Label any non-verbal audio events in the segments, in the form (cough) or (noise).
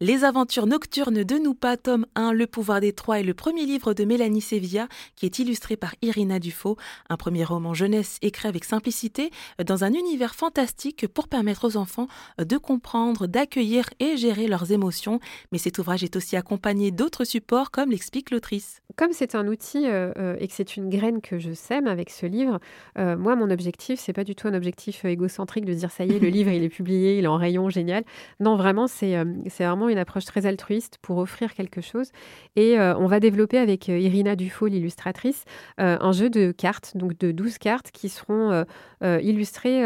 Les aventures nocturnes de Noupa, tome 1, Le pouvoir des trois est le premier livre de Mélanie Sevilla qui est illustré par Irina Dufaux, un premier roman jeunesse écrit avec simplicité dans un univers fantastique pour permettre aux enfants de comprendre, d'accueillir et gérer leurs émotions. Mais cet ouvrage est aussi accompagné d'autres supports comme l'explique l'autrice. Comme c'est un outil euh, euh, et que c'est une graine que je sème avec ce livre, euh, moi mon objectif c'est pas du tout un objectif égocentrique de dire ça y est le (laughs) livre il est publié, il est en rayon génial. Non vraiment c'est c'est vraiment une approche très altruiste pour offrir quelque chose. Et euh, on va développer avec euh, Irina Dufaux, l'illustratrice, euh, un jeu de cartes, donc de 12 cartes qui seront illustrées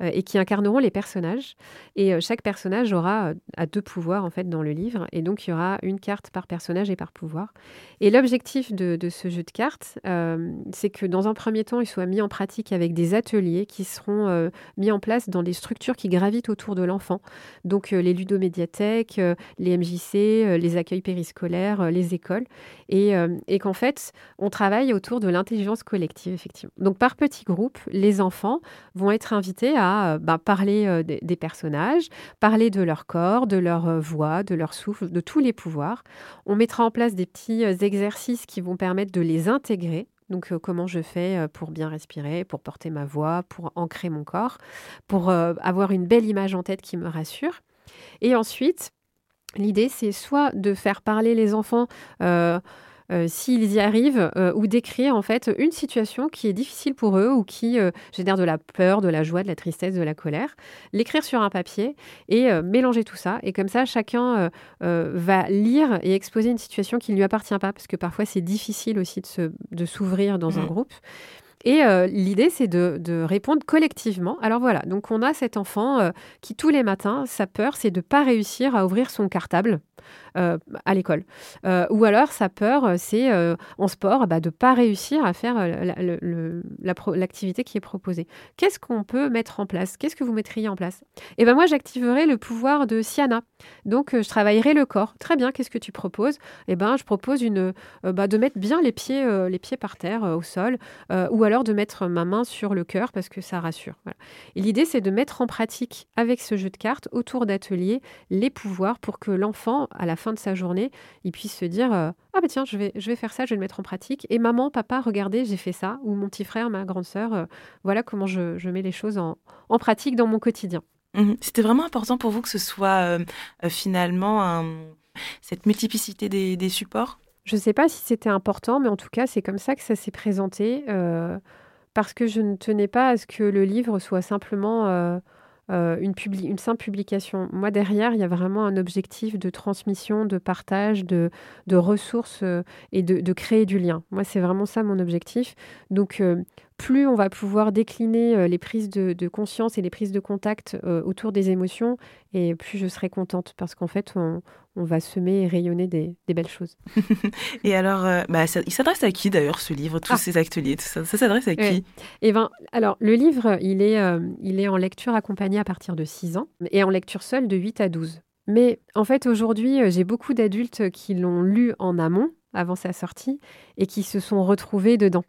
et qui incarneront les personnages. Et chaque personnage aura à deux pouvoirs en fait dans le livre. Et donc il y aura une carte par personnage et par pouvoir. Et l'objectif de, de, ce jeu de cartes, c'est que dans un premier temps, il soit mis en pratique avec des ateliers qui seront mis en place dans des structures qui gravitent autour de l'enfant. Donc les ludomédiathèques, les MJC, euh, les accueils périscolaires, euh, les écoles, euh, et, qu'en fait, on travaille autour de l'intelligence collective, effectivement. Donc, par petits groupes, les enfants vont être invités à bah, parler des, personnages, parler de leur corps, de leur voix, de leur souffle, de tous les pouvoirs. On mettra en place des petits exercices qui vont permettre de les intégrer donc, comment je fais pour bien respirer, pour porter ma voix, pour ancrer mon corps, pour avoir une belle image en tête qui me rassure. Et ensuite, L'idée, c'est soit de faire parler les enfants euh, euh, s'ils y arrivent, euh, ou d'écrire en fait une situation qui est difficile pour eux ou qui génère de la peur, de la joie, de la tristesse, de la colère, l'écrire sur un papier et mélanger tout ça. Et comme ça, chacun va lire et exposer une situation qui ne lui appartient pas, parce que parfois c'est difficile aussi de s'ouvrir dans un mmh. groupe. Et euh, l'idée, c'est de, répondre collectivement. Alors voilà, donc on a cet enfant euh, qui tous les matins, sa peur, c'est de ne pas réussir à ouvrir son cartable euh, à l'école. ou alors sa peur, c'est en sport bah, de ne pas réussir à faire l'activité qui est proposée. Qu'est-ce qu'on peut mettre en place? Qu'est-ce que vous mettriez en place? Et eh ben moi, j'activerai le pouvoir de Siana. Donc je travaillerai le corps. Très bien, qu'est-ce que tu proposes? Eh ben je propose bah, de mettre bien les pieds, les pieds par terre au sol, ou alors de mettre ma main sur le cœur parce que ça rassure. Et l'idée, c'est de mettre en pratique avec ce jeu de cartes autour d'ateliers les pouvoirs pour que l'enfant, à la fin de sa journée, il puisse se dire euh, ah bah tiens, je vais, je vais faire ça, je vais le mettre en pratique. Et maman, papa, regardez, j'ai fait ça. Ou mon petit frère, ma grande sœur, euh, voilà comment je, mets les choses en, pratique dans mon quotidien. Mmh C'était vraiment important pour vous que ce soit euh, finalement cette multiplicité des supports? Je ne sais pas si c'était important, mais en tout cas, c'est comme ça que ça s'est présenté, parce que je ne tenais pas à ce que le livre soit simplement euh, euh, une, simple publication. Moi, derrière, il y a vraiment un objectif de transmission, de partage, de, de ressources et de, de, créer du lien. Moi, c'est vraiment ça mon objectif. Donc, plus on va pouvoir décliner euh, les prises de, conscience et les prises de contact euh, autour des émotions, et plus je serai contente parce qu'en fait, on, va semer et rayonner des, belles choses. (laughs) et alors, euh, bah, il s'adresse à qui d'ailleurs ce livre, tous ah. ces ateliers, ça, ça s'adresse à qui? Et eh ben, Alors, le livre, il est, il est en lecture accompagnée à partir de 6 ans et en lecture seule de 8 à 12. Mais en fait, aujourd'hui, j'ai beaucoup d'adultes qui l'ont lu en amont, avant sa sortie, et qui se sont retrouvés dedans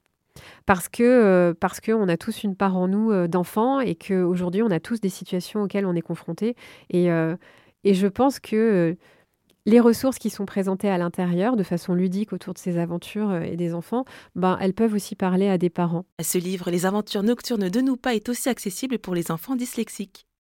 parce que euh, parce a tous une part en nous euh, d'enfants et qu'aujourd'hui on a tous des situations auxquelles on est confronté et, euh, et je pense que les ressources qui sont présentées à l'intérieur de façon ludique autour de ces aventures et des enfants, ben, elles peuvent aussi parler à des parents. Ce livre, Les aventures nocturnes de Noupa, est aussi accessible pour les enfants dyslexiques.